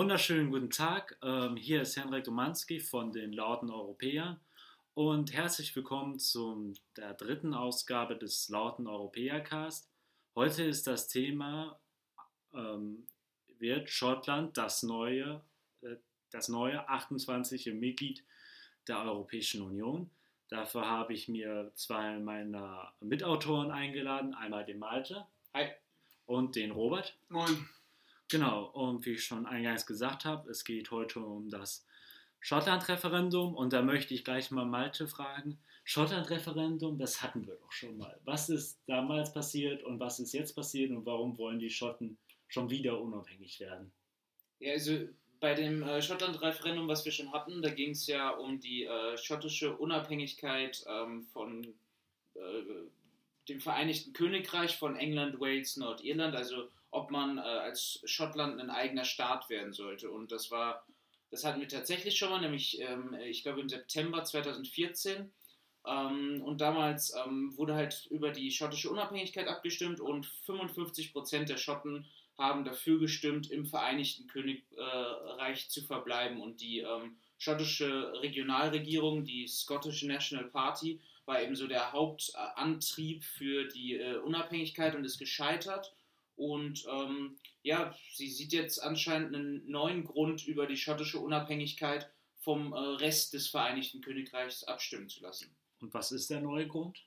Wunderschönen guten Tag. Ähm, hier ist Henrik Domanski von den Lauten Europäer und herzlich willkommen zu der dritten Ausgabe des Lauten Europäer Cast. Heute ist das Thema ähm, wird Schottland das neue, äh, das neue 28. Mitglied der Europäischen Union. Dafür habe ich mir zwei meiner Mitautoren eingeladen, einmal den Malte. Hi. Und den Robert. Moin. Genau, und wie ich schon eingangs gesagt habe, es geht heute um das Schottland-Referendum und da möchte ich gleich mal Malte fragen. Schottland-Referendum, das hatten wir doch schon mal. Was ist damals passiert und was ist jetzt passiert und warum wollen die Schotten schon wieder unabhängig werden? Ja, also bei dem äh, Schottland-Referendum, was wir schon hatten, da ging es ja um die äh, schottische Unabhängigkeit ähm, von äh, dem Vereinigten Königreich von England, Wales, Nordirland, also ob man äh, als Schottland ein eigener Staat werden sollte. Und das war, das hatten wir tatsächlich schon mal, nämlich ähm, ich glaube im September 2014. Ähm, und damals ähm, wurde halt über die schottische Unabhängigkeit abgestimmt und 55 Prozent der Schotten haben dafür gestimmt, im Vereinigten Königreich zu verbleiben. Und die ähm, schottische Regionalregierung, die Scottish National Party, war eben so der Hauptantrieb für die äh, Unabhängigkeit und ist gescheitert. Und ähm, ja, sie sieht jetzt anscheinend einen neuen Grund, über die schottische Unabhängigkeit vom äh, Rest des Vereinigten Königreichs abstimmen zu lassen. Und was ist der neue Grund?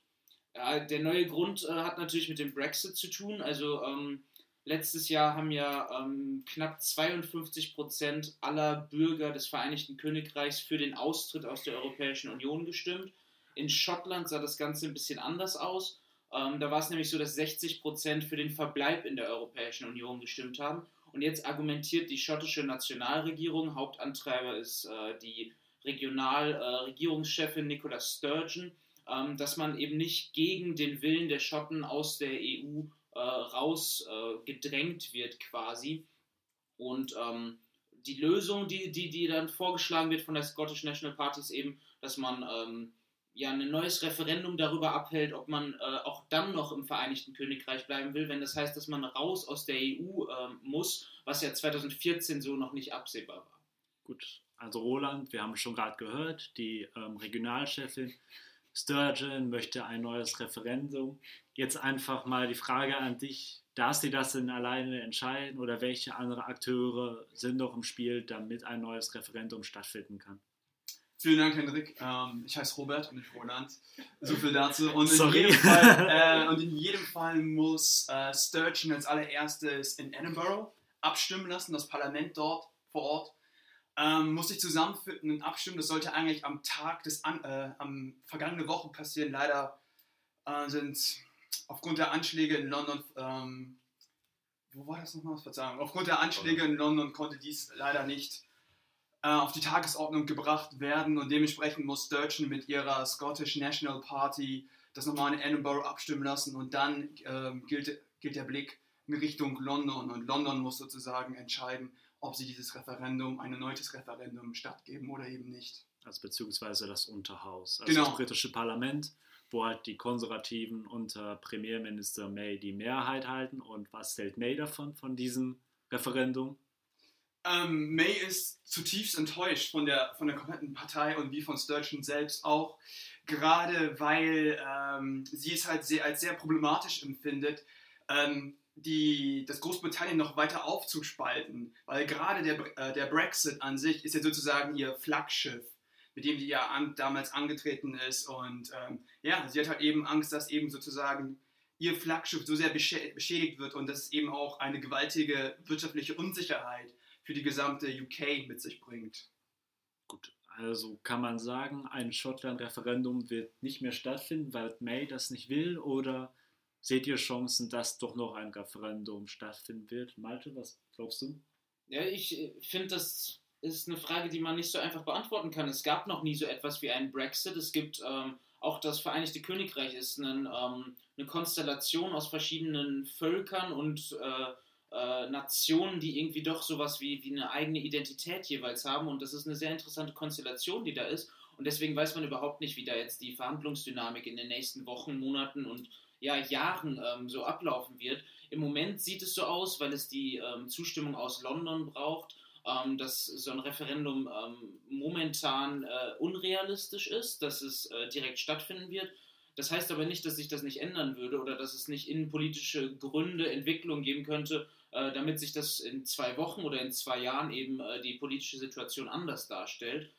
Ja, der neue Grund äh, hat natürlich mit dem Brexit zu tun. Also ähm, Letztes Jahr haben ja ähm, knapp 52 Prozent aller Bürger des Vereinigten Königreichs für den Austritt aus der Europäischen Union gestimmt. In Schottland sah das Ganze ein bisschen anders aus. Ähm, da war es nämlich so, dass 60 Prozent für den Verbleib in der Europäischen Union gestimmt haben. Und jetzt argumentiert die schottische Nationalregierung, Hauptantreiber ist äh, die Regionalregierungschefin äh, Nicola Sturgeon, ähm, dass man eben nicht gegen den Willen der Schotten aus der EU äh, rausgedrängt äh, wird quasi. Und ähm, die Lösung, die, die, die dann vorgeschlagen wird von der Scottish National Party, ist eben, dass man ähm, ja ein neues Referendum darüber abhält, ob man äh, auch dann noch im Vereinigten Königreich bleiben will, wenn das heißt, dass man raus aus der EU äh, muss, was ja 2014 so noch nicht absehbar war. Gut, also Roland, wir haben schon gerade gehört, die ähm, Regionalchefin Sturgeon möchte ein neues Referendum. Jetzt einfach mal die Frage an dich, darf sie das denn alleine entscheiden oder welche andere Akteure sind noch im Spiel, damit ein neues Referendum stattfinden kann? Vielen Dank, Hendrik. Ähm, ich heiße Robert und nicht Roland. So viel dazu. Und in, Sorry. Jedem, Fall, äh, und in jedem Fall muss äh, Sturgeon als allererstes in Edinburgh abstimmen lassen, das Parlament dort vor Ort ähm, musste ich zusammenfinden und abstimmen. Das sollte eigentlich am Tag des, An äh, am vergangenen Woche passieren. Leider äh, sind aufgrund der Anschläge in London, ähm, wo war das nochmal? Verzeihung. Aufgrund der Anschläge in London konnte dies leider nicht auf die Tagesordnung gebracht werden und dementsprechend muss Sturgeon mit ihrer Scottish National Party das nochmal in Edinburgh abstimmen lassen und dann ähm, gilt, gilt der Blick in Richtung London und London muss sozusagen entscheiden, ob sie dieses Referendum, ein erneutes Referendum stattgeben oder eben nicht. Also beziehungsweise das Unterhaus, also genau. das britische Parlament, wo halt die Konservativen unter Premierminister May die Mehrheit halten. Und was hält May davon, von diesem Referendum? Ähm, May ist zutiefst enttäuscht von der, von der kompletten Partei und wie von Sturgeon selbst auch, gerade weil ähm, sie es halt sehr, als sehr problematisch empfindet, ähm, die, das Großbritannien noch weiter aufzuspalten, weil gerade der, äh, der Brexit an sich ist ja sozusagen ihr Flaggschiff, mit dem sie ja an, damals angetreten ist und ähm, ja, sie hat halt eben Angst, dass eben sozusagen ihr Flaggschiff so sehr beschädigt wird und dass eben auch eine gewaltige wirtschaftliche Unsicherheit für die gesamte UK mit sich bringt. Gut, also kann man sagen, ein Schottland-Referendum wird nicht mehr stattfinden, weil May das nicht will oder Seht ihr Chancen, dass doch noch ein Referendum stattfinden wird? Malte, was glaubst du? Ja, ich äh, finde, das ist eine Frage, die man nicht so einfach beantworten kann. Es gab noch nie so etwas wie einen Brexit. Es gibt ähm, auch das Vereinigte Königreich ist ein, ähm, eine Konstellation aus verschiedenen Völkern und äh, äh, Nationen, die irgendwie doch sowas wie, wie eine eigene Identität jeweils haben. Und das ist eine sehr interessante Konstellation, die da ist. Und deswegen weiß man überhaupt nicht, wie da jetzt die Verhandlungsdynamik in den nächsten Wochen, Monaten und ja, Jahren ähm, so ablaufen wird. Im Moment sieht es so aus, weil es die ähm, Zustimmung aus London braucht, ähm, dass so ein Referendum ähm, momentan äh, unrealistisch ist, dass es äh, direkt stattfinden wird. Das heißt aber nicht, dass sich das nicht ändern würde oder dass es nicht innenpolitische Gründe, Entwicklungen geben könnte, damit sich das in zwei Wochen oder in zwei Jahren eben äh, die politische Situation anders darstellt.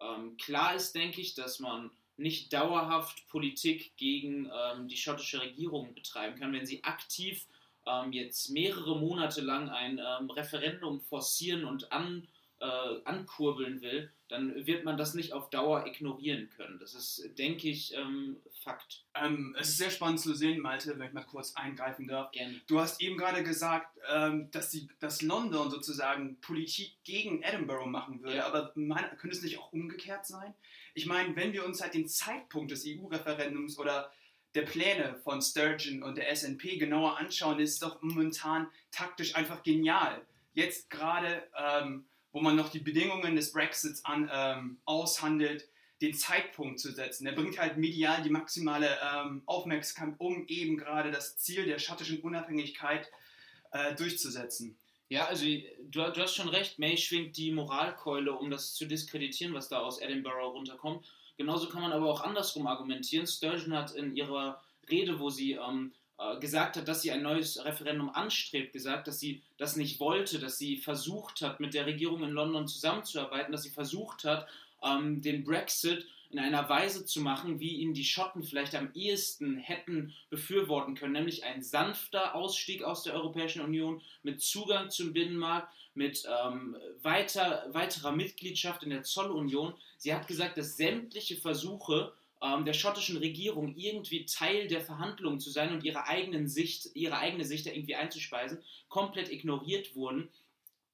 Ähm, klar ist, denke ich, dass man nicht dauerhaft Politik gegen ähm, die schottische Regierung betreiben kann, wenn sie aktiv ähm, jetzt mehrere Monate lang ein Referendum forcieren und an, äh, ankurbeln will, dann wird man das nicht auf Dauer ignorieren können. Das ist, denke ich, ähm, Fakt. Ähm, es ist sehr spannend zu sehen, Malte, wenn ich mal kurz eingreifen darf. Gerne. Du hast eben gerade gesagt, ähm, dass, die, dass London sozusagen Politik gegen Edinburgh machen würde, Ja. aber mein, könnte es nicht auch umgekehrt sein? Ich meine, wenn wir uns halt den Zeitpunkt des EU-Referendums oder der Pläne von Sturgeon und der SNP genauer anschauen, ist es doch momentan taktisch einfach genial. Jetzt gerade, ähm, wo man noch die Bedingungen des Brexits an, ähm, aushandelt, den Zeitpunkt zu setzen. Der bringt halt medial die maximale ähm, Aufmerksamkeit, um eben gerade das Ziel der schottischen Unabhängigkeit äh, durchzusetzen. Ja, also du, du hast schon recht, May schwingt die Moralkeule, um das zu diskreditieren, was da aus Edinburgh runterkommt. Genauso kann man aber auch andersrum argumentieren. Sturgeon hat in ihrer Rede, wo sie ähm, äh, gesagt hat, dass sie ein neues Referendum anstrebt, gesagt, dass sie das nicht wollte, dass sie versucht hat, mit der Regierung in London zusammenzuarbeiten, dass sie versucht hat, ähm, den Brexit in einer Weise zu machen, wie ihn die Schotten vielleicht am ehesten hätten befürworten können, nämlich ein sanfter Ausstieg aus der Europäischen Union mit Zugang zum Binnenmarkt, mit ähm, weiter, weiterer Mitgliedschaft in der Zollunion. Sie hat gesagt, dass sämtliche Versuche ähm, der schottischen Regierung irgendwie Teil der Verhandlungen zu sein und ihre, eigenen Sicht, ihre eigene Sicht da irgendwie einzuspeisen, komplett ignoriert wurden,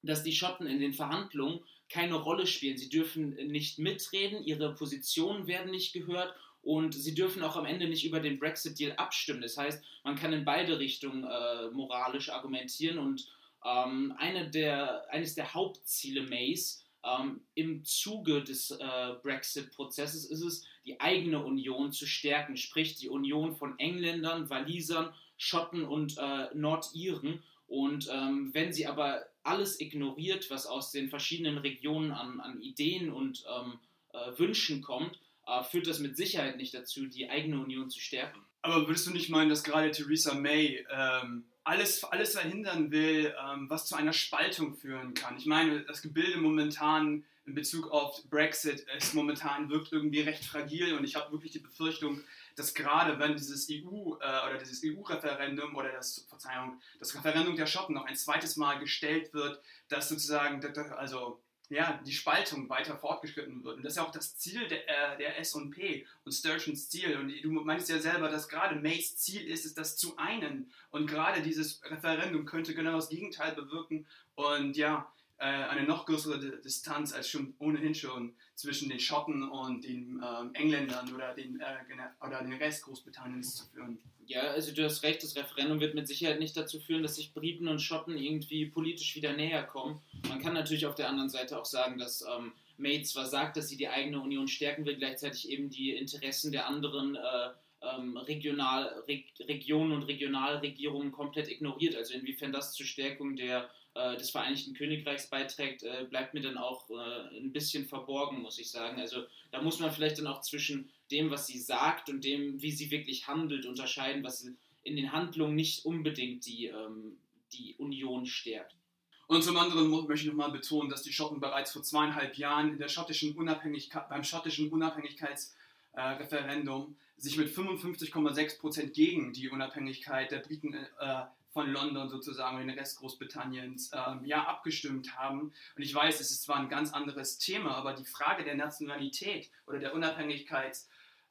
dass die Schotten in den Verhandlungen keine Rolle spielen. Sie dürfen nicht mitreden, ihre Positionen werden nicht gehört und sie dürfen auch am Ende nicht über den Brexit-Deal abstimmen. Das heißt, man kann in beide Richtungen äh, moralisch argumentieren und ähm, eine der, eines der Hauptziele Mays ähm, im Zuge des äh, Brexit-Prozesses ist es, die eigene Union zu stärken, sprich die Union von Engländern, Walisern, Schotten und äh, Nordiren. Und ähm, wenn sie aber alles ignoriert, was aus den verschiedenen Regionen an, an Ideen und ähm, äh, Wünschen kommt, äh, führt das mit Sicherheit nicht dazu, die eigene Union zu stärken. Aber würdest du nicht meinen, dass gerade Theresa May ähm, alles, alles verhindern will, ähm, was zu einer Spaltung führen kann? Ich meine, das Gebilde momentan in Bezug auf Brexit ist momentan wirkt irgendwie recht fragil und ich habe wirklich die Befürchtung, dass gerade wenn dieses EU äh, oder dieses EU-Referendum oder das Verzeihung, das Referendum der Schotten noch ein zweites Mal gestellt wird, dass sozusagen also ja, die Spaltung weiter fortgeschritten wird. Und das ist ja auch das Ziel der, äh, der S&P und Sturgeons Ziel. Und du meinst ja selber, dass gerade Mays Ziel ist, es das zu einen. Und gerade dieses Referendum könnte genau das Gegenteil bewirken. Und ja, äh, eine noch größere Di- Distanz als schon ohnehin schon zwischen den Schotten und den ähm, Engländern oder den, äh, oder den Rest Großbritanniens zu führen. Ja, also du hast recht, das Referendum wird mit Sicherheit nicht dazu führen, dass sich Briten und Schotten irgendwie politisch wieder näher kommen. Man kann natürlich auf der anderen Seite auch sagen, dass ähm, May zwar sagt, dass sie die eigene Union stärken will, gleichzeitig eben die Interessen der anderen äh, ähm, Regional, Reg, Regionen und Regionalregierungen komplett ignoriert. Also inwiefern das zur Stärkung der, äh, des Vereinigten Königreichs beiträgt, äh, bleibt mir dann auch äh, ein bisschen verborgen, muss ich sagen. Also da muss man vielleicht dann auch zwischen dem, was sie sagt und dem, wie sie wirklich handelt, unterscheiden, was in den Handlungen nicht unbedingt die, ähm, die Union stärkt. Und zum anderen möchte ich nochmal betonen, dass die Schotten bereits vor zweieinhalb Jahren schottischen beim schottischen Unabhängigkeitsreferendum sich mit 55,6% gegen die Unabhängigkeit der Briten äh, von London sozusagen und den Rest Großbritanniens ähm, ja, abgestimmt haben. Und ich weiß, es ist zwar ein ganz anderes Thema, aber die Frage der Nationalität oder der Unabhängigkeit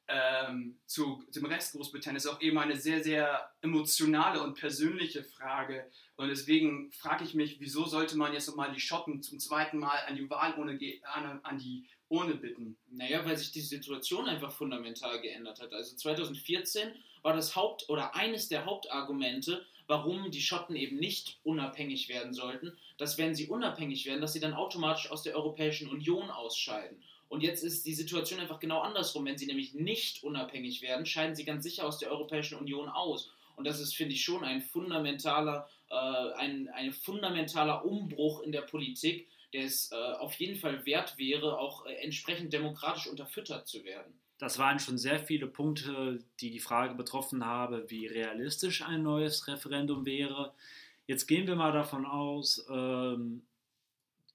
ähm, zu dem Rest Großbritanniens ist auch eben eine sehr, sehr emotionale und persönliche Frage. Und deswegen frage ich mich, wieso sollte man jetzt nochmal die Schotten zum zweiten Mal an die Wahlurne, ge- an, an die Urne bitten? Naja, weil sich die Situation einfach fundamental geändert hat. Also 2014 war das Haupt- oder eines der Hauptargumente, warum die Schotten eben nicht unabhängig werden sollten, dass wenn sie unabhängig werden, dass sie dann automatisch aus der Europäischen Union ausscheiden. Und jetzt ist die Situation einfach genau andersrum. Wenn sie nämlich nicht unabhängig werden, scheiden sie ganz sicher aus der Europäischen Union aus. Und das ist, finde ich, schon ein fundamentaler, äh, ein, ein fundamentaler Umbruch in der Politik, der es äh, auf jeden Fall wert wäre, auch äh, entsprechend demokratisch unterfüttert zu werden. Das waren schon sehr viele Punkte, die die Frage betroffen haben, wie realistisch ein neues Referendum wäre. Jetzt gehen wir mal davon aus, ähm,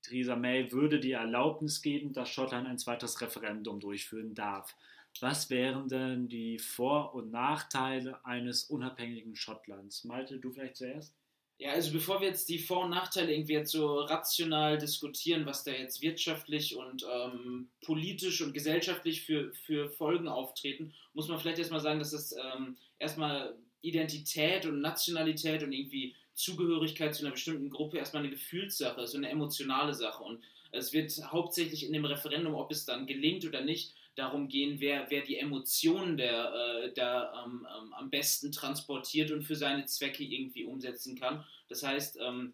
Theresa May würde die Erlaubnis geben, dass Schottland ein zweites Referendum durchführen darf. Was wären denn die Vor- und Nachteile eines unabhängigen Schottlands? Malte, du vielleicht zuerst? Ja, also bevor wir jetzt die Vor- und Nachteile irgendwie jetzt so rational diskutieren, was da jetzt wirtschaftlich und ähm, politisch und gesellschaftlich für, für Folgen auftreten, muss man vielleicht erstmal sagen, dass das ähm, erstmal Identität und Nationalität und irgendwie Zugehörigkeit zu einer bestimmten Gruppe erstmal eine Gefühlssache so eine emotionale Sache. Und es wird hauptsächlich in dem Referendum, ob es dann gelingt oder nicht, darum gehen, wer, wer die Emotionen der, äh, der ähm, ähm, am besten transportiert und für seine Zwecke irgendwie umsetzen kann. Das heißt, ähm,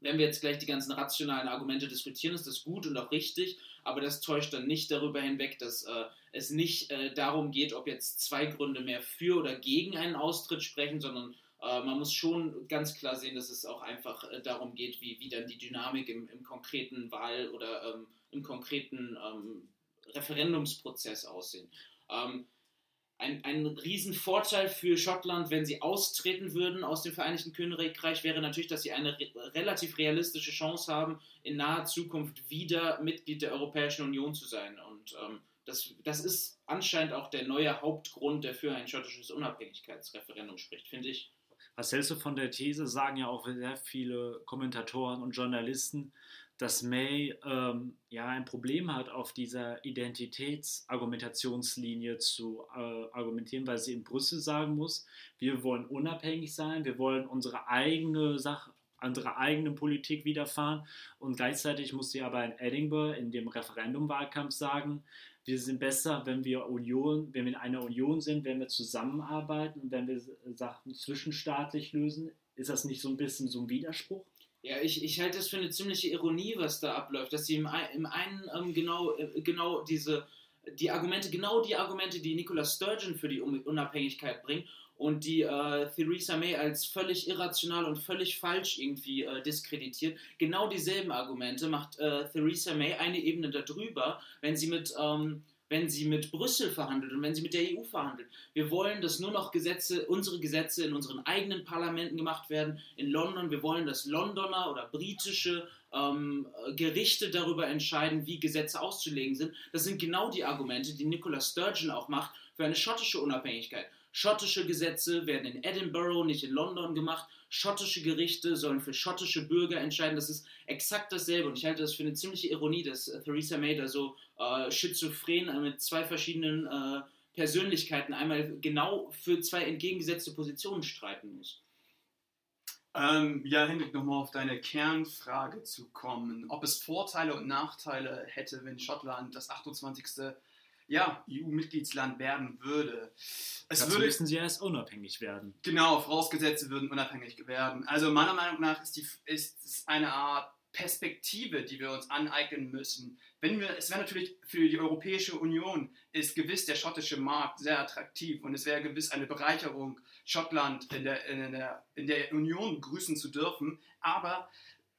wenn wir jetzt gleich die ganzen rationalen Argumente diskutieren, ist das gut und auch richtig, aber das täuscht dann nicht darüber hinweg, dass äh, es nicht äh, darum geht, ob jetzt zwei Gründe mehr für oder gegen einen Austritt sprechen, sondern äh, man muss schon ganz klar sehen, dass es auch einfach äh, darum geht, wie, wie dann die Dynamik im, im konkreten Wahl oder ähm, im konkreten ähm, Referendumsprozess aussehen. Ähm, ein, ein Riesenvorteil für Schottland, wenn sie austreten würden aus dem Vereinigten Königreich, wäre natürlich, dass sie eine re relativ realistische Chance haben, in naher Zukunft wieder Mitglied der Europäischen Union zu sein. Und ähm, das, das ist anscheinend auch der neue Hauptgrund, der für ein schottisches Unabhängigkeitsreferendum spricht, finde ich. Was hältst du von der These? Sagen ja auch sehr viele Kommentatoren und Journalisten, dass May ähm, ja ein Problem hat, auf dieser Identitätsargumentationslinie zu äh, argumentieren, weil sie in Brüssel sagen muss, wir wollen unabhängig sein, wir wollen unsere eigene Sache, unsere eigene Politik widerfahren und gleichzeitig muss sie aber in Edinburgh in dem Referendumwahlkampf sagen, wir sind besser, wenn wir Union, wenn wir in einer Union sind, wenn wir zusammenarbeiten und wenn wir Sachen zwischenstaatlich lösen. Ist das nicht so ein bisschen so ein Widerspruch? Ja, ich, ich halte das für eine ziemliche Ironie, was da abläuft, dass sie im, im einen ähm, genau, äh, genau diese, die Argumente, genau die Argumente, die Nicola Sturgeon für die Unabhängigkeit bringt und die äh, Theresa May als völlig irrational und völlig falsch irgendwie äh, diskreditiert. Genau dieselben Argumente macht äh, Theresa May eine Ebene darüber, wenn sie mit ähm, wenn sie mit Brüssel verhandelt und wenn sie mit der EU verhandelt. Wir wollen, dass nur noch Gesetze, unsere Gesetze in unseren eigenen Parlamenten gemacht werden. In London, wir wollen, dass Londoner oder britische ähm, Gerichte darüber entscheiden, wie Gesetze auszulegen sind. Das sind genau die Argumente, die Nicola Sturgeon auch macht für eine schottische Unabhängigkeit. Schottische Gesetze werden in Edinburgh, nicht in London gemacht. Schottische Gerichte sollen für schottische Bürger entscheiden. Das ist exakt dasselbe. Und ich halte das für eine ziemliche Ironie, dass Theresa May da so äh, schizophren äh, mit zwei verschiedenen äh, Persönlichkeiten einmal genau für zwei entgegengesetzte Positionen streiten muss. Ähm, ja, Hendrik, nochmal auf deine Kernfrage zu kommen. Ob es Vorteile und Nachteile hätte, wenn Schottland das 28 ja, EU-Mitgliedsland werden würde. Es Dazu würde, müssen sie erst unabhängig werden. Genau, vorausgesetzt, sie würden unabhängig werden. Also meiner Meinung nach ist, die, ist es eine Art Perspektive, die wir uns aneignen müssen. Wenn wir, es wäre natürlich für die Europäische Union ist gewiss der schottische Markt sehr attraktiv und es wäre gewiss eine Bereicherung, Schottland in der, in der, in der Union begrüßen zu dürfen. Aber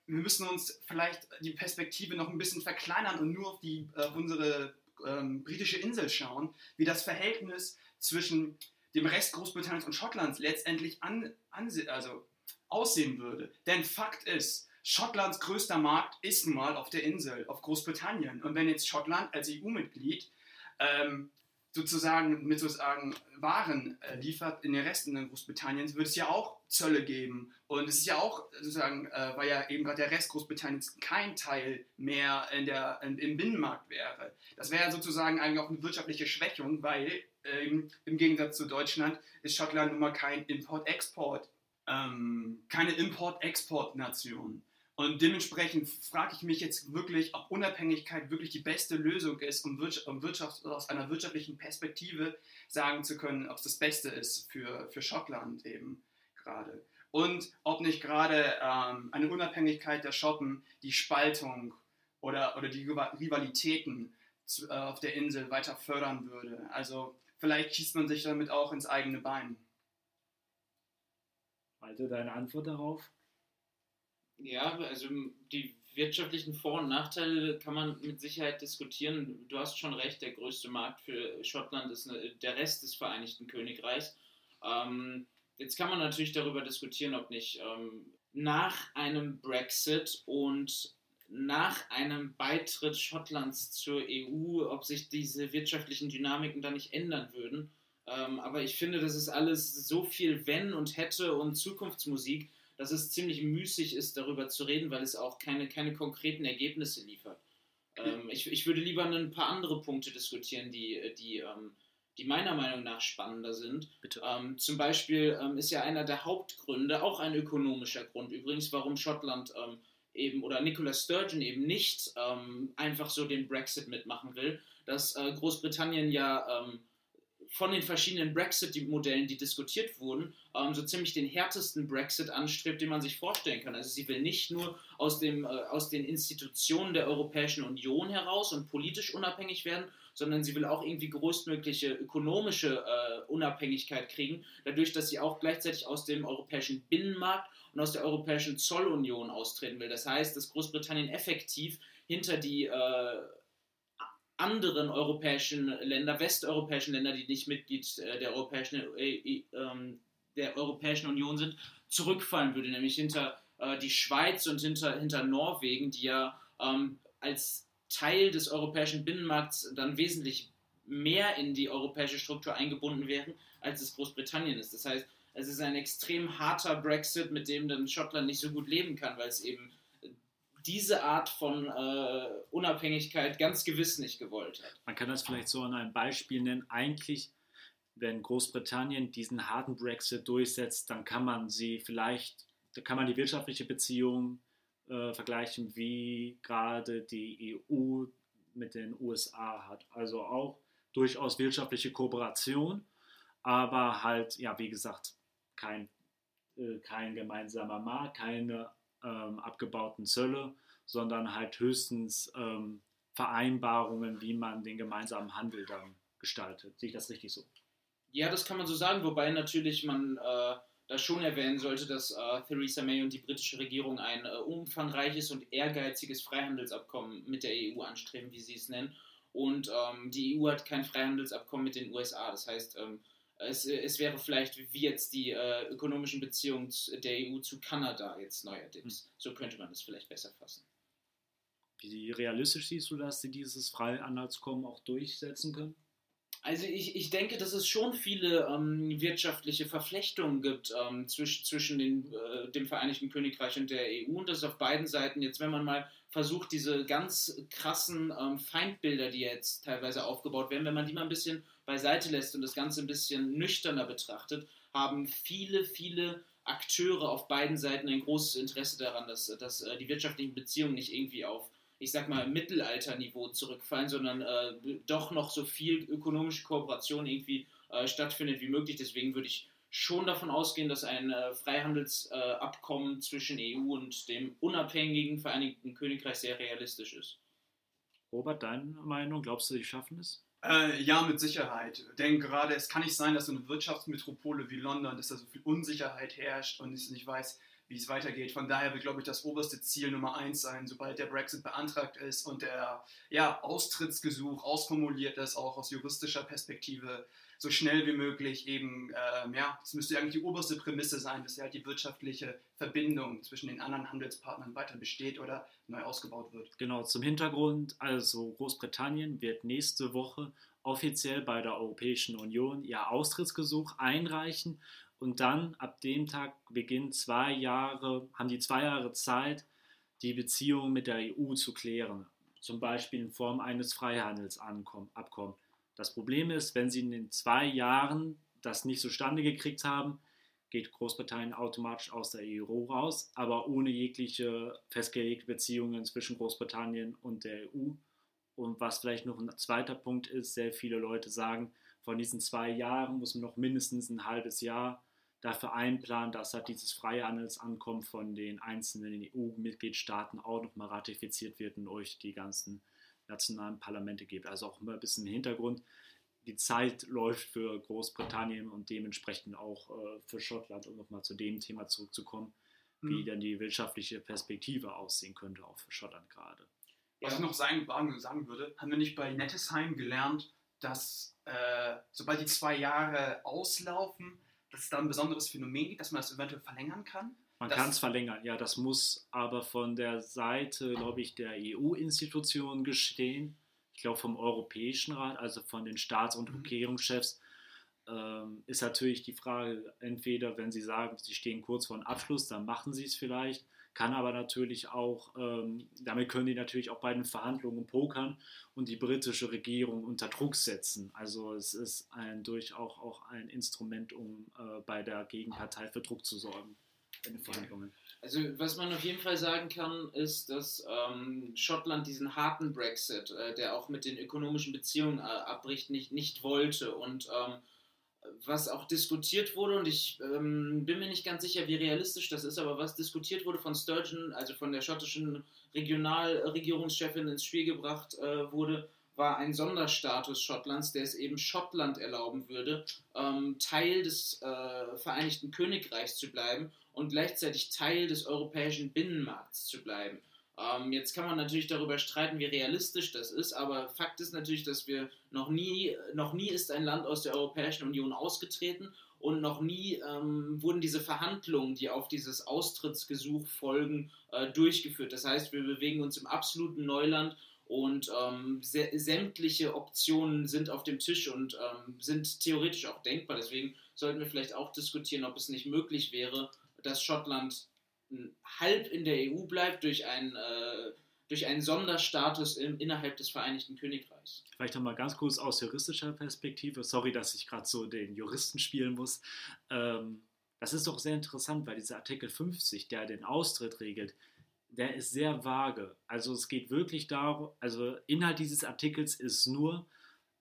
wir müssen uns vielleicht die Perspektive noch ein bisschen verkleinern und nur auf die, äh, unsere ähm, britische Insel schauen, wie das Verhältnis zwischen dem Rest Großbritanniens und Schottlands letztendlich an, an, also aussehen würde. Denn Fakt ist, Schottlands größter Markt ist mal auf der Insel, auf Großbritannien. Und wenn jetzt Schottland als EU-Mitglied ähm, sozusagen mit sozusagen Waren äh, liefert in den Resten Großbritanniens, wird es ja auch Zölle geben. Und es ist ja auch sozusagen, äh, weil ja eben gerade der Rest Großbritanniens kein Teil mehr in der, in, im Binnenmarkt wäre. Das wäre sozusagen eigentlich auch eine wirtschaftliche Schwächung, weil ähm, im Gegensatz zu Deutschland ist Schottland nun mal kein Import-Export, ähm, keine Import-Export-Nation. Und dementsprechend frage ich mich jetzt wirklich, ob Unabhängigkeit wirklich die beste Lösung ist, um, Wirtschaft, aus einer wirtschaftlichen Perspektive sagen zu können, ob es das Beste ist für, für Schottland eben gerade. Und ob nicht gerade ähm, eine Unabhängigkeit der Schotten die Spaltung oder, oder die Rivalitäten zu, äh, auf der Insel weiter fördern würde. Also vielleicht schießt man sich damit auch ins eigene Bein. Malte, deine Antwort darauf? Ja, also die wirtschaftlichen Vor- und Nachteile kann man mit Sicherheit diskutieren. Du hast schon recht, der größte Markt für Schottland ist der Rest des Vereinigten Königreichs. Ähm, jetzt kann man natürlich darüber diskutieren, ob nicht ähm, nach einem Brexit und nach einem Beitritt Schottlands zur EU, ob sich diese wirtschaftlichen Dynamiken da nicht ändern würden. Ähm, aber ich finde, das ist alles so viel Wenn und Hätte und Zukunftsmusik, dass es ziemlich müßig ist, darüber zu reden, weil es auch keine, keine konkreten Ergebnisse liefert. Ähm, ich, ich würde lieber ein paar andere Punkte diskutieren, die, die, ähm, die meiner Meinung nach spannender sind. Ähm, zum Beispiel ähm, ist ja einer der Hauptgründe, auch ein ökonomischer Grund übrigens, warum Schottland ähm, eben oder Nicola Sturgeon eben nicht ähm, einfach so den Brexit mitmachen will, dass äh, Großbritannien ja von den verschiedenen Brexit-Modellen, die diskutiert wurden, ähm, so ziemlich den härtesten Brexit anstrebt, den man sich vorstellen kann. Also sie will nicht nur aus, dem, äh, aus den Institutionen der Europäischen Union heraus und politisch unabhängig werden, sondern sie will auch irgendwie größtmögliche ökonomische äh, Unabhängigkeit kriegen, dadurch, dass sie auch gleichzeitig aus dem europäischen Binnenmarkt und aus der europäischen Zollunion austreten will. Das heißt, dass Großbritannien effektiv hinter die äh, anderen europäischen Länder, westeuropäischen Länder, die nicht Mitglied äh, der Europäischen, äh, ähm, der Europäischen Union sind, zurückfallen würde, nämlich hinter äh, die Schweiz und hinter, hinter Norwegen, die ja ähm, als Teil des europäischen Binnenmarkts dann wesentlich mehr in die europäische Struktur eingebunden wären, als es Großbritannien ist. Das heißt, es ist ein extrem harter Brexit, mit dem dann Schottland nicht so gut leben kann, weil es eben diese Art von äh, Unabhängigkeit ganz gewiss nicht gewollt hat. Man kann das vielleicht so an einem Beispiel nennen. Eigentlich, wenn Großbritannien diesen harten Brexit durchsetzt, dann kann man sie vielleicht, da kann man die wirtschaftliche Beziehung äh, vergleichen, wie gerade die EU mit den USA hat. Also auch durchaus wirtschaftliche Kooperation, aber halt, ja, wie gesagt, kein, äh, kein gemeinsamer Markt, keine ähm, abgebauten Zölle, sondern halt höchstens ähm, Vereinbarungen, wie man den gemeinsamen Handel dann gestaltet. Sehe ich das richtig so? Ja, das kann man so sagen, wobei natürlich man äh, da schon erwähnen sollte, dass äh, Theresa May und die britische Regierung ein äh, umfangreiches und ehrgeiziges Freihandelsabkommen mit der EU anstreben, wie sie es nennen. Und ähm, die EU hat kein Freihandelsabkommen mit den USA. Das heißt, ähm, es, es wäre vielleicht wie jetzt die äh, ökonomischen Beziehungen der EU zu Kanada jetzt neuerdings. Hm. So könnte man das vielleicht besser fassen. Wie realistisch siehst du, dass sie dieses Freihandelskommen auch durchsetzen können? Also ich, ich denke, dass es schon viele ähm, wirtschaftliche Verflechtungen gibt ähm, zwisch, zwischen den, äh, dem Vereinigten Königreich und der EU und das auf beiden Seiten. Jetzt, wenn man mal versucht, diese ganz krassen ähm, Feindbilder, die jetzt teilweise aufgebaut werden, wenn man die mal ein bisschen beiseite lässt und das Ganze ein bisschen nüchterner betrachtet, haben viele, viele Akteure auf beiden Seiten ein großes Interesse daran, dass, dass äh, die wirtschaftlichen Beziehungen nicht irgendwie auf ich sag mal, Mittelalterniveau zurückfallen, sondern äh, doch noch so viel ökonomische Kooperation irgendwie äh, stattfindet wie möglich. Deswegen würde ich schon davon ausgehen, dass ein äh, Freihandelsabkommen äh, zwischen EU und dem unabhängigen Vereinigten Königreich sehr realistisch ist. Robert, deine Meinung? Glaubst du, sie schaffen es? Äh, ja, mit Sicherheit. Denn gerade es kann nicht sein, dass so eine Wirtschaftsmetropole wie London, dass da so viel Unsicherheit herrscht und ich nicht weiß, wie es weitergeht. Von daher wird, glaube ich, das oberste Ziel Nummer eins sein, sobald der Brexit beantragt ist und der ja, Austrittsgesuch ausformuliert ist, auch aus juristischer Perspektive, so schnell wie möglich eben, äh, ja, es müsste eigentlich die oberste Prämisse sein, dass ja die wirtschaftliche Verbindung zwischen den anderen Handelspartnern weiter besteht oder neu ausgebaut wird. Genau, zum Hintergrund, also Großbritannien wird nächste Woche offiziell bei der Europäischen Union ihr Austrittsgesuch einreichen und dann ab dem Tag beginnen zwei Jahre, haben die zwei Jahre Zeit, die Beziehung mit der EU zu klären. Zum Beispiel in Form eines Freihandelsabkommens. Das Problem ist, wenn sie in den zwei Jahren das nicht zustande gekriegt haben, geht Großbritannien automatisch aus der EU raus, aber ohne jegliche festgelegte Beziehungen zwischen Großbritannien und der EU. Und was vielleicht noch ein zweiter Punkt ist, sehr viele Leute sagen, von diesen zwei Jahren muss man noch mindestens ein halbes Jahr dafür einplanen, dass halt dieses Freihandelsankommen von den einzelnen EU-Mitgliedstaaten auch nochmal ratifiziert wird und euch die ganzen nationalen Parlamente gibt. Also auch immer ein bisschen im Hintergrund. Die Zeit läuft für Großbritannien und dementsprechend auch äh, für Schottland, um nochmal zu dem Thema zurückzukommen. wie dann die wirtschaftliche Perspektive aussehen könnte, auch für Schottland gerade. Was ich noch sagen, sagen würde, haben wir nicht bei Nettesheim gelernt, dass äh, sobald die zwei Jahre auslaufen, dass es da ein besonderes Phänomen gibt, dass man das eventuell verlängern kann? Man kann es verlängern, ja, das muss aber von der Seite, glaube ich, der EU-Institutionen geschehen. Ich glaube vom Europäischen Rat, also von den Staats- und mhm. Regierungschefs, ähm, ist natürlich die Frage, entweder wenn sie sagen, sie stehen kurz vor einem Abschluss, dann machen sie es vielleicht kann aber natürlich auch, ähm, damit können die natürlich auch bei den Verhandlungen pokern und die britische Regierung unter Druck setzen. Also es ist ein, durchaus auch ein Instrument, um äh, bei der Gegenpartei für Druck zu sorgen in Verhandlungen. Also was man auf jeden Fall sagen kann, ist, dass ähm, Schottland diesen harten Brexit, äh, der auch mit den ökonomischen Beziehungen äh, abbricht, nicht, nicht wollte und ähm, was auch diskutiert wurde, und ich ähm, bin mir nicht ganz sicher, wie realistisch das ist, aber was diskutiert wurde von Sturgeon, also von der schottischen Regionalregierungschefin ins Spiel gebracht äh, wurde, war ein Sonderstatus Schottlands, der es eben Schottland erlauben würde, ähm, Teil des äh, Vereinigten Königreichs zu bleiben und gleichzeitig Teil des europäischen Binnenmarkts zu bleiben. Ähm, jetzt kann man natürlich darüber streiten, wie realistisch das ist, aber Fakt ist natürlich, dass wir noch nie, noch nie ist ein Land aus der Europäischen Union ausgetreten und noch nie ähm, wurden diese Verhandlungen, die auf dieses Austrittsgesuch folgen, äh, durchgeführt. Das heißt, wir bewegen uns im absoluten Neuland und ähm, sämtliche Optionen sind auf dem Tisch und ähm, sind theoretisch auch denkbar. Deswegen sollten wir vielleicht auch diskutieren, ob es nicht möglich wäre, dass Schottland halb in der EU bleibt durch einen, äh, durch einen Sonderstatus im, innerhalb des Vereinigten Königreichs. Vielleicht nochmal ganz kurz aus juristischer Perspektive. Sorry, dass ich gerade so den Juristen spielen muss. Ähm, das ist doch sehr interessant, weil dieser Artikel 50, der den Austritt regelt, der ist sehr vage. Also es geht wirklich darum, also Inhalt dieses Artikels ist nur,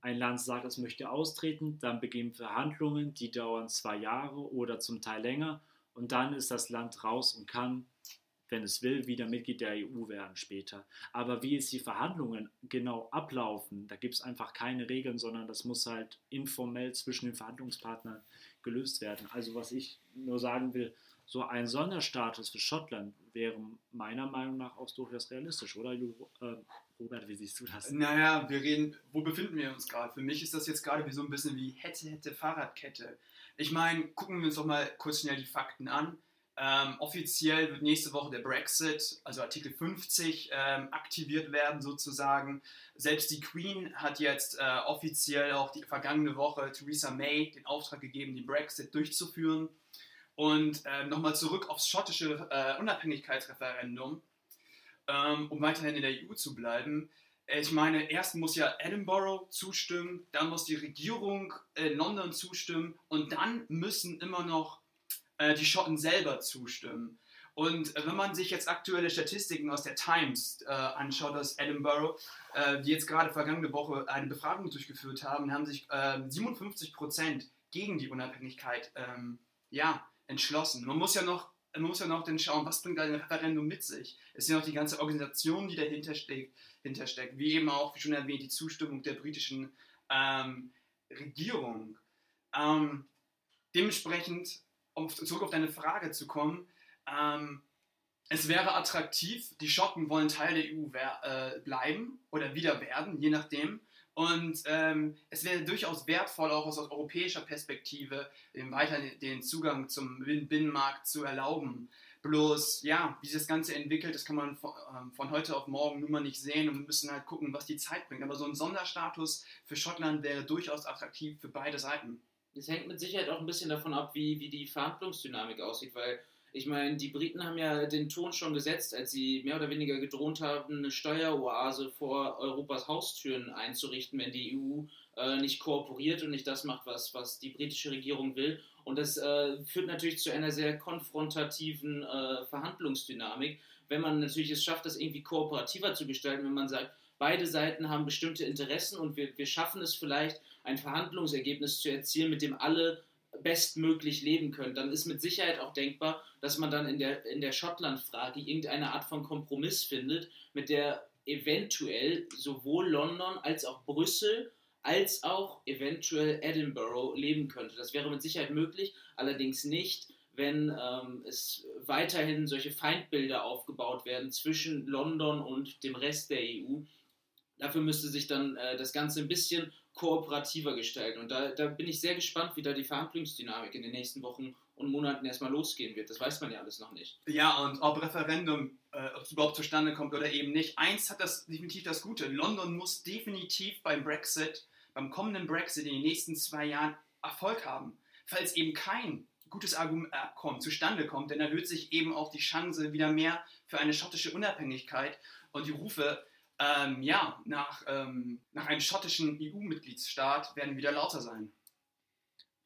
ein Land sagt, es möchte austreten, dann beginnen Verhandlungen, die dauern zwei Jahre oder zum Teil länger und dann ist das Land raus und kann, wenn es will, wieder Mitglied der EU werden später. Aber wie es die Verhandlungen genau ablaufen, da gibt es einfach keine Regeln, sondern das muss halt informell zwischen den Verhandlungspartnern gelöst werden. Also was ich nur sagen will, so ein Sonderstatus für Schottland wäre meiner Meinung nach auch durchaus realistisch, oder? Äh, Robert, wie siehst du das? Naja, wir reden, wo befinden wir uns gerade? Für mich ist das jetzt gerade wie so ein bisschen wie hätte, hätte, Fahrradkette. Ich meine, gucken wir uns doch mal kurz schnell die Fakten an. Ähm, offiziell wird nächste Woche der Brexit, also Artikel 50, ähm, aktiviert werden sozusagen. Selbst die Queen hat jetzt äh, offiziell auch die vergangene Woche Theresa May den Auftrag gegeben, den Brexit durchzuführen. Und äh, nochmal zurück aufs schottische äh, Unabhängigkeitsreferendum, ähm, um weiterhin in der EU zu bleiben. Ich meine, erst muss ja Edinburgh zustimmen, dann muss die Regierung in London zustimmen und dann müssen immer noch äh, die Schotten selber zustimmen. Und äh, wenn man sich jetzt aktuelle Statistiken aus der Times äh, anschaut, aus Edinburgh, äh, die jetzt gerade vergangene Woche eine Befragung durchgeführt haben, haben sich 57 ähm, Prozent gegen die Unabhängigkeit ähm, ja, entschlossen. Man muss ja noch man muss ja noch dann schauen, was bringt ein Referendum mit sich. Es ja noch die ganze Organisation, die dahinter steckt, hintersteckt, wie eben auch, wie schon erwähnt, die Zustimmung der britischen ähm, Regierung. Ähm, dementsprechend, um zurück auf deine Frage zu kommen, ähm, es wäre attraktiv, die Schotten wollen Teil der EU äh, bleiben oder wieder werden, je nachdem. Und ähm, es wäre durchaus wertvoll, auch aus europäischer Perspektive, weiter den Zugang zum Binnenmarkt zu erlauben. Bloß, ja, wie sich das Ganze entwickelt, das kann man von, ähm, heute auf morgen nun mal nicht sehen und müssen halt gucken, was die Zeit bringt. Aber so ein Sonderstatus für Schottland wäre durchaus attraktiv für beide Seiten. Das hängt mit Sicherheit auch ein bisschen davon ab, wie, wie die Verhandlungsdynamik aussieht, weil ich meine, die Briten haben ja den Ton schon gesetzt, als sie mehr oder weniger gedroht haben, eine Steueroase vor Europas Haustüren einzurichten, wenn die EU äh, nicht kooperiert und nicht das macht, was, was die britische Regierung will. Und das äh, führt natürlich zu einer sehr konfrontativen äh, Verhandlungsdynamik, wenn man natürlich es schafft, das irgendwie kooperativer zu gestalten, wenn man sagt, beide Seiten haben bestimmte Interessen und wir, wir schaffen es vielleicht, ein Verhandlungsergebnis zu erzielen, mit dem alle bestmöglich leben können, dann ist mit Sicherheit auch denkbar, dass man dann in der, in der Schottland-Frage irgendeine Art von Kompromiss findet, mit der eventuell sowohl London als auch Brüssel als auch eventuell Edinburgh leben könnte. Das wäre mit Sicherheit möglich, allerdings nicht, wenn ähm, es weiterhin solche Feindbilder aufgebaut werden zwischen London und dem Rest der EU. Dafür müsste sich dann äh, das Ganze ein bisschen kooperativer gestalten. Und da, da bin ich sehr gespannt, wie da die Verhandlungsdynamik in den nächsten Wochen und Monaten erstmal losgehen wird. Das weiß man ja alles noch nicht. Ja, und ob Referendum, äh, ob es überhaupt zustande kommt oder eben nicht. Eins hat das definitiv das Gute. London muss definitiv beim Brexit, beim kommenden Brexit in den nächsten zwei Jahren Erfolg haben. Falls eben kein gutes Abkommen zustande kommt, dann erhöht sich eben auch die Chance wieder mehr für eine schottische Unabhängigkeit und die Rufe ähm, ja, nach, ähm, nach einem schottischen EU-Mitgliedsstaat werden wieder lauter sein.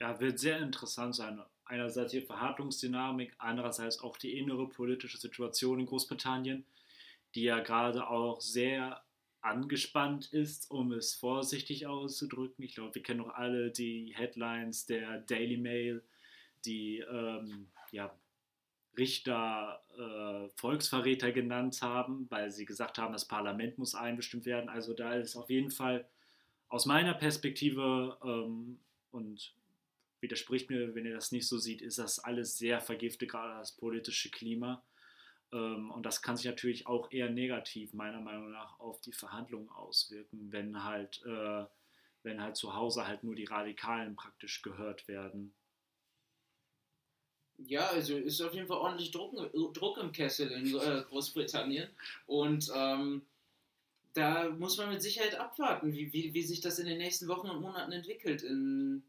Ja, wird sehr interessant sein. Einerseits die Verhandlungsdynamik, andererseits auch die innere politische Situation in Großbritannien, die ja gerade auch sehr angespannt ist, um es vorsichtig auszudrücken. Ich glaube, wir kennen noch alle die Headlines der Daily Mail, die ähm, ja, Richter äh, Volksverräter genannt haben, weil sie gesagt haben, das Parlament muss einbestimmt werden. Also da ist auf jeden Fall aus meiner Perspektive ähm, und widerspricht mir, wenn ihr das nicht so seht, ist das alles sehr vergiftet, gerade das politische Klima. Ähm, und das kann sich natürlich auch eher negativ, meiner Meinung nach, auf die Verhandlungen auswirken, wenn halt, äh, wenn halt zu Hause halt nur die Radikalen praktisch gehört werden. Ja, also ist auf jeden Fall ordentlich Druck, Druck im Kessel in äh, Großbritannien. Und ähm, da muss man mit Sicherheit abwarten, wie, wie, wie sich das in den nächsten Wochen und Monaten entwickelt. In,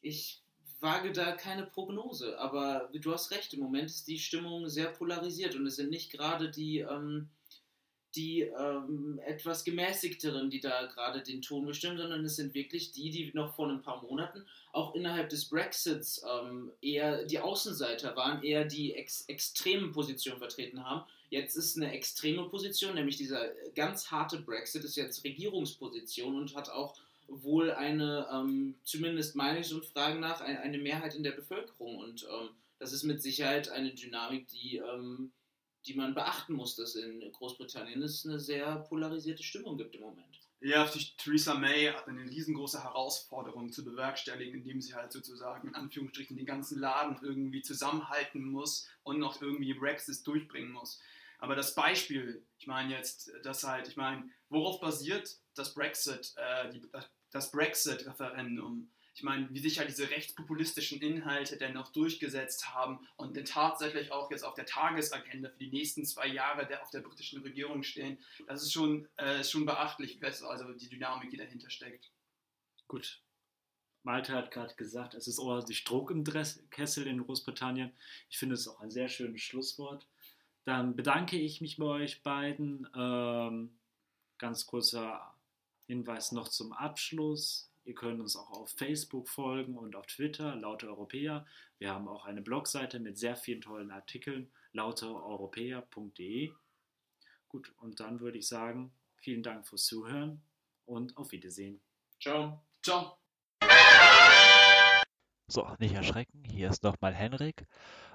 ich wage da keine Prognose, aber du hast recht, im Moment ist die Stimmung sehr polarisiert und es sind nicht gerade die. Ähm, die ähm, etwas gemäßigteren, die da gerade den Ton bestimmen, sondern es sind wirklich die, die noch vor ein paar Monaten auch innerhalb des Brexits ähm, eher die Außenseiter waren, eher die ex extremen Positionen vertreten haben. Jetzt ist eine extreme Position, nämlich dieser ganz harte Brexit ist jetzt Regierungsposition und hat auch wohl eine, ähm, zumindest Meinungsumfragen nach, eine Mehrheit in der Bevölkerung. Und ähm, das ist mit Sicherheit eine Dynamik, die ähm, die man beachten muss, dass in Großbritannien es eine sehr polarisierte Stimmung gibt im Moment. Ja, Theresa May hat eine riesengroße Herausforderung zu bewerkstelligen, indem sie halt sozusagen in Anführungsstrichen den ganzen Laden irgendwie zusammenhalten muss und noch irgendwie Brexit durchbringen muss. Aber das Beispiel, ich meine jetzt, das halt, ich meine, worauf basiert das Brexit, äh, die, das Brexit-Referendum? Ich meine, wie sich ja diese rechtspopulistischen Inhalte denn noch durchgesetzt haben und denn tatsächlich auch jetzt auf der Tagesagenda für die nächsten zwei Jahre der auf der britischen Regierung stehen, das ist schon, äh, ist schon beachtlich, also die Dynamik, die dahinter steckt. Gut. Malte hat gerade gesagt, es ist ordentlich Druck im Kessel in Großbritannien. Ich finde es auch ein sehr schönes Schlusswort. Dann bedanke ich mich bei euch beiden. Ähm, ganz kurzer Hinweis noch zum Abschluss. Ihr könnt uns auch auf Facebook folgen und auf Twitter, Laute Europäer. Wir haben auch eine Blogseite mit sehr vielen tollen Artikeln, lauteeuropäer.de. Gut, und dann würde ich sagen, vielen Dank fürs Zuhören und auf Wiedersehen. Ciao. Ciao. So, nicht erschrecken, hier ist nochmal Henrik.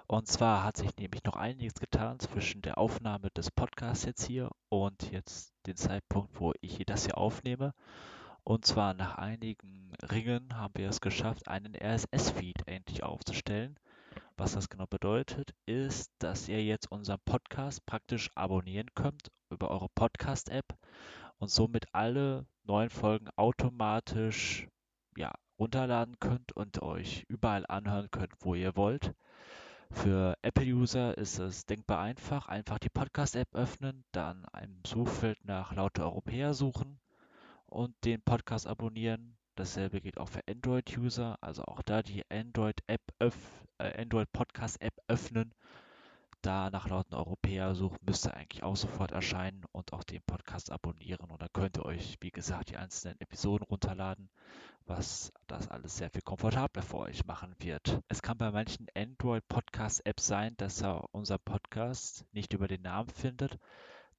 Und zwar hat sich nämlich noch einiges getan zwischen der Aufnahme des Podcasts jetzt hier und jetzt den Zeitpunkt, wo ich das hier aufnehme. Und zwar nach einigen Ringen haben wir es geschafft, einen RSS-Feed endlich aufzustellen. Was das genau bedeutet, ist, dass ihr jetzt unseren Podcast praktisch abonnieren könnt über eure Podcast-App und somit alle neuen Folgen automatisch ja, runterladen könnt und euch überall anhören könnt, wo ihr wollt. Für Apple-User ist es denkbar einfach. Einfach die Podcast-App öffnen, dann im Suchfeld nach Laute Europäer suchen und den Podcast abonnieren. Dasselbe geht auch für Android-User, also auch da die Android-App, äh, Android Podcast-App öffnen. Da nach lauten Europäer suchen, müsste eigentlich auch sofort erscheinen und auch den Podcast abonnieren. Und dann könnt ihr euch, wie gesagt, die einzelnen Episoden runterladen, was das alles sehr viel komfortabler für euch machen wird. Es kann bei manchen Android-Podcast-Apps sein, dass er unser Podcast nicht über den Namen findet.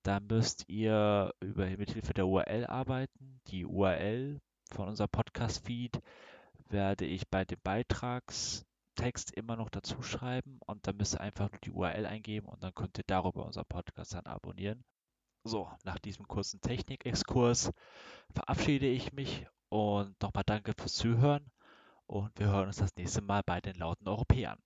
Da müsst ihr über, mit Hilfe der URL arbeiten. Die URL von unserem Podcast-Feed werde ich bei dem Beitragstext immer noch dazu schreiben und dann müsst ihr einfach nur die URL eingeben und dann könnt ihr darüber unseren Podcast dann abonnieren. So, nach diesem kurzen Technikexkurs verabschiede ich mich und nochmal danke fürs Zuhören und wir hören uns das nächste Mal bei den lauten Europäern.